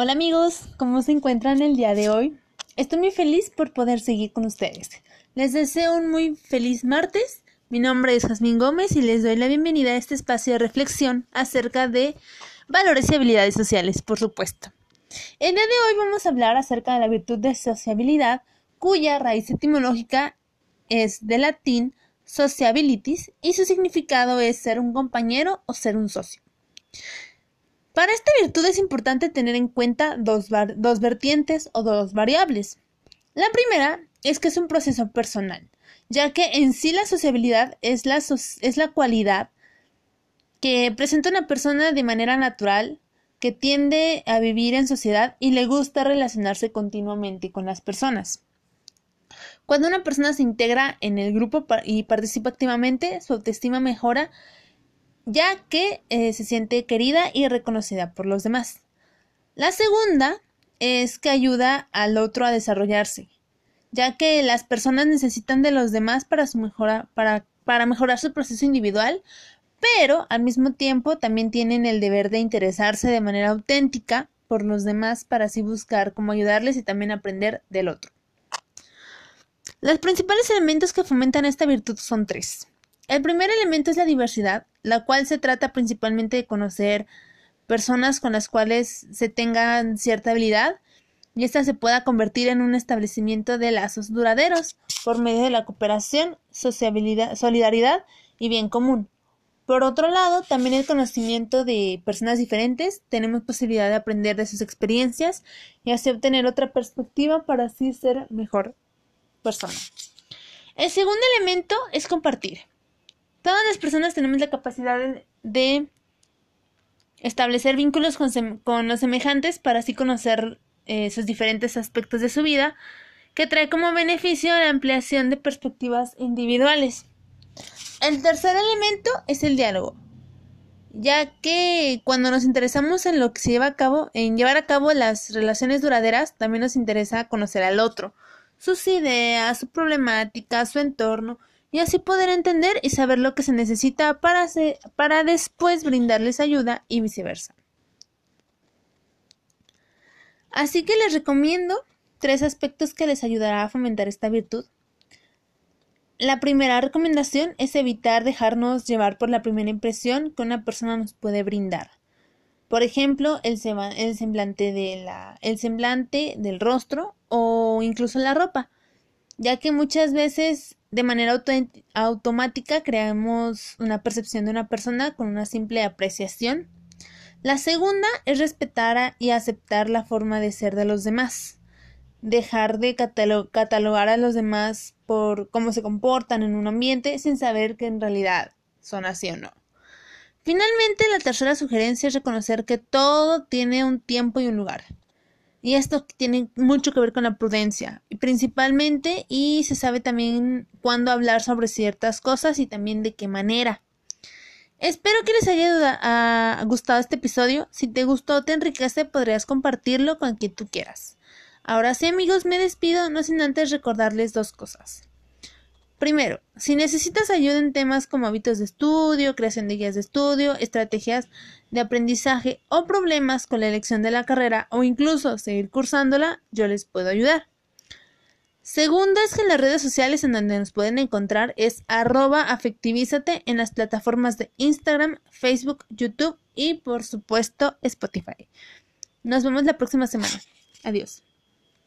Hola amigos, ¿cómo se encuentran el día de hoy? Estoy muy feliz por poder seguir con ustedes. Les deseo un muy feliz martes. Mi nombre es Jazmín Gómez y les doy la bienvenida a este espacio de reflexión acerca de valores y habilidades sociales, por supuesto. El día de hoy vamos a hablar acerca de la virtud de sociabilidad, cuya raíz etimológica es de latín sociabilities y su significado es ser un compañero o ser un socio. Para esta virtud es importante tener en cuenta dos, vertientes o dos variables. La primera es que es un proceso personal, ya que en sí la sociabilidad es la, es la cualidad que presenta una persona de manera natural, que tiende a vivir en sociedad y le gusta relacionarse continuamente con las personas. Cuando una persona se integra en el grupo y participa activamente, su autoestima mejora ya que eh, se siente querida y reconocida por los demás. La segunda es que ayuda al otro a desarrollarse, ya que las personas necesitan de los demás para, su mejora, para, para mejorar su proceso individual, pero al mismo tiempo también tienen el deber de interesarse de manera auténtica por los demás para así buscar cómo ayudarles y también aprender del otro. Los principales elementos que fomentan esta virtud son tres. El primer elemento es la diversidad, la cual se trata principalmente de conocer personas con las cuales se tenga cierta habilidad y ésta se pueda convertir en un establecimiento de lazos duraderos por medio de la cooperación, sociabilidad, solidaridad y bien común. Por otro lado, también el conocimiento de personas diferentes, tenemos posibilidad de aprender de sus experiencias y así obtener otra perspectiva para así ser mejor persona. El segundo elemento es compartir. Todas las personas tenemos la capacidad de, establecer vínculos con, los semejantes para así conocer eh, sus diferentes aspectos de su vida, que trae como beneficio la ampliación de perspectivas individuales. El tercer elemento es el diálogo, ya que cuando nos interesamos en lo que se lleva a cabo, en llevar a cabo las relaciones duraderas, también nos interesa conocer al otro, sus ideas, su problemática, su entorno, y así poder entender y saber lo que se necesita para, para después brindarles ayuda y viceversa. Así que les recomiendo tres aspectos que les ayudará a fomentar esta virtud. La primera recomendación es evitar dejarnos llevar por la primera impresión que una persona nos puede brindar. Por ejemplo, el, el semblante, de la, el semblante del rostro o incluso la ropa, ya que muchas veces de manera automática creamos una percepción de una persona con una simple apreciación. La segunda es respetar y aceptar la forma de ser de los demás. Dejar de catalogar a los demás por cómo se comportan en un ambiente sin saber que en realidad son así o no. Finalmente, la tercera sugerencia es reconocer que todo tiene un tiempo y un lugar. Y esto tiene mucho que ver con la prudencia, principalmente, y se sabe también cuándo hablar sobre ciertas cosas y también de qué manera. Espero que les haya gustado este episodio. Si te gustó te enriquece, podrías compartirlo con quien tú quieras. Ahora sí, amigos, me despido, no sin antes recordarles dos cosas. Primero, si necesitas ayuda en temas como hábitos de estudio, creación de guías de estudio, estrategias de aprendizaje o problemas con la elección de la carrera o incluso seguir cursándola, yo les puedo ayudar. Segundo es que en las redes sociales en donde nos pueden encontrar es arroba afectivízate en las plataformas de Instagram, Facebook, YouTube y por supuesto Spotify. Nos vemos la próxima semana. Adiós.